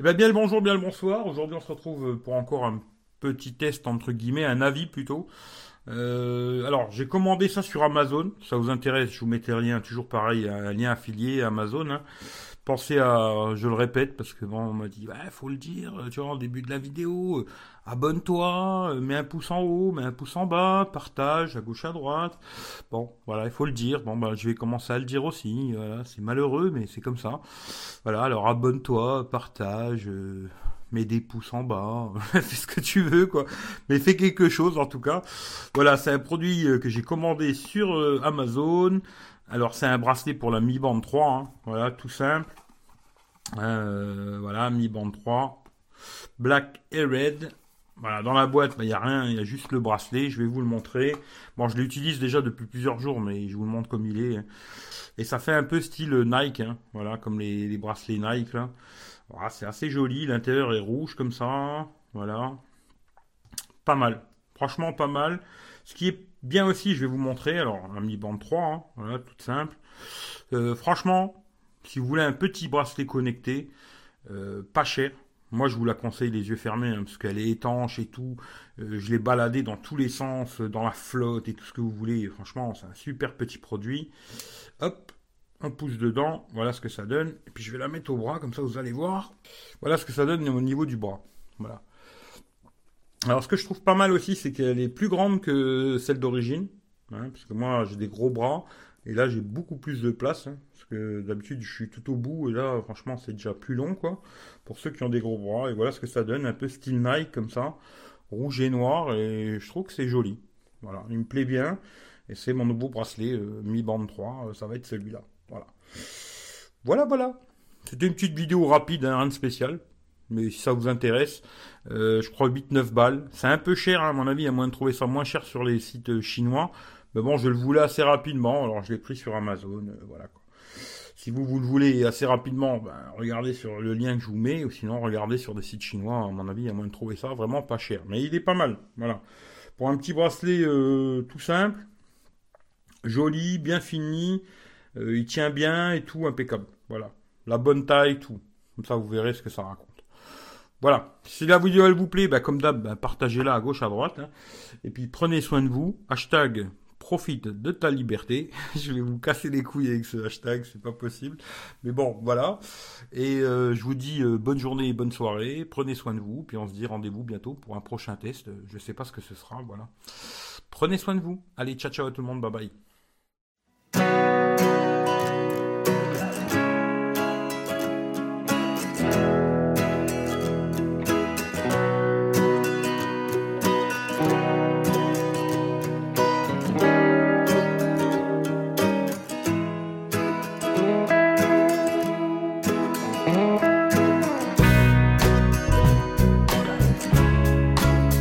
Eh bien, bien le bonjour, bien le bonsoir. Aujourd'hui, on se retrouve pour encore un petit test, entre guillemets, un avis plutôt. Euh, alors, j'ai commandé ça sur Amazon. Ça vous intéresse, je vous mettais un lien, toujours pareil, un lien affilié à Amazon. Hein. Pensez à, je le répète, parce que bon, on m'a dit, il faut le dire, tu vois, au début de la vidéo, euh, abonne-toi, euh, mets un pouce en haut, mets un pouce en bas, partage à gauche à droite. Bon, voilà, il faut le dire. Bon, bah, je vais commencer à le dire aussi. C'est malheureux, mais c'est comme ça. Voilà, alors abonne-toi, partage. Euh, mets des pouces en bas, fais ce que tu veux, quoi. Mais fais quelque chose, en tout cas. Voilà, c'est un produit que j'ai commandé sur Amazon. Alors c'est un bracelet pour la Mi Band 3, hein. voilà, tout simple. Euh, voilà, Mi Band 3. Black et Red. Voilà, dans la boîte, il n'y a rien, il y a juste le bracelet, je vais vous le montrer. Bon, je l'utilise déjà depuis plusieurs jours, mais je vous le montre comme il est. Et ça fait un peu style Nike, hein. voilà, comme les, bracelets Nike. Voilà, c'est assez joli, l'intérieur est rouge comme ça, voilà. Pas mal, franchement pas mal. Ce qui est bien aussi, je vais vous montrer. Alors, un Mi Band 3, hein, voilà, tout simple. Euh, franchement, si vous voulez un petit bracelet connecté, euh, pas cher. Moi, je vous la conseille les yeux fermés, hein, parce qu'elle est étanche et tout. Euh, je l'ai baladé dans tous les sens, dans la flotte et tout ce que vous voulez. franchement, c'est un super petit produit. Hop, on pousse dedans. Voilà ce que ça donne. Et puis, je vais la mettre au bras, comme ça, vous allez voir. Voilà ce que ça donne au niveau du bras. Voilà. Alors, ce que je trouve pas mal aussi, c'est qu'elle est plus grande que celle d'origine. Hein, parce que moi, j'ai des gros bras. Et là, j'ai beaucoup plus de place. Hein, parce que d'habitude, je suis tout au bout. Et là, franchement, c'est déjà plus long, quoi. Pour ceux qui ont des gros bras. Et voilà ce que ça donne. Un peu style Nike, comme ça. Rouge et noir. Et je trouve que c'est joli. Voilà. Il me plaît bien. Et c'est mon nouveau bracelet euh, Mi Band 3. Euh, ça va être celui-là. Voilà. Voilà, voilà. C'était une petite vidéo rapide, hein, rien de spécial mais si ça vous intéresse, euh, je crois 8-9 balles. C'est un peu cher, hein, à mon avis, à moins de trouver ça moins cher sur les sites chinois. Mais bon, je le voulais assez rapidement, alors je l'ai pris sur Amazon, voilà. Si vous, vous le voulez assez rapidement, ben, regardez sur le lien que je vous mets, ou sinon regardez sur des sites chinois, à mon avis, à moins de trouver ça vraiment pas cher. Mais il est pas mal, voilà. Pour un petit bracelet tout simple, joli, bien fini, il tient bien et tout, impeccable. Voilà. La bonne taille, tout. Comme ça, vous verrez ce que ça raconte. Voilà. Si la vidéo elle vous plaît, bah, comme d'hab, bah, partagez-la à gauche, à droite. Hein. Et puis prenez soin de vous. Hashtag profite de ta liberté. je vais vous casser les couilles avec ce hashtag, c'est pas possible. Mais bon, voilà. Et euh, je vous dis euh, bonne journée et bonne soirée. Prenez soin de vous. Puis on se dit rendez-vous bientôt pour un prochain test. Je sais pas ce que ce sera. Voilà. Prenez soin de vous. Allez, ciao ciao à tout le monde. Bye bye.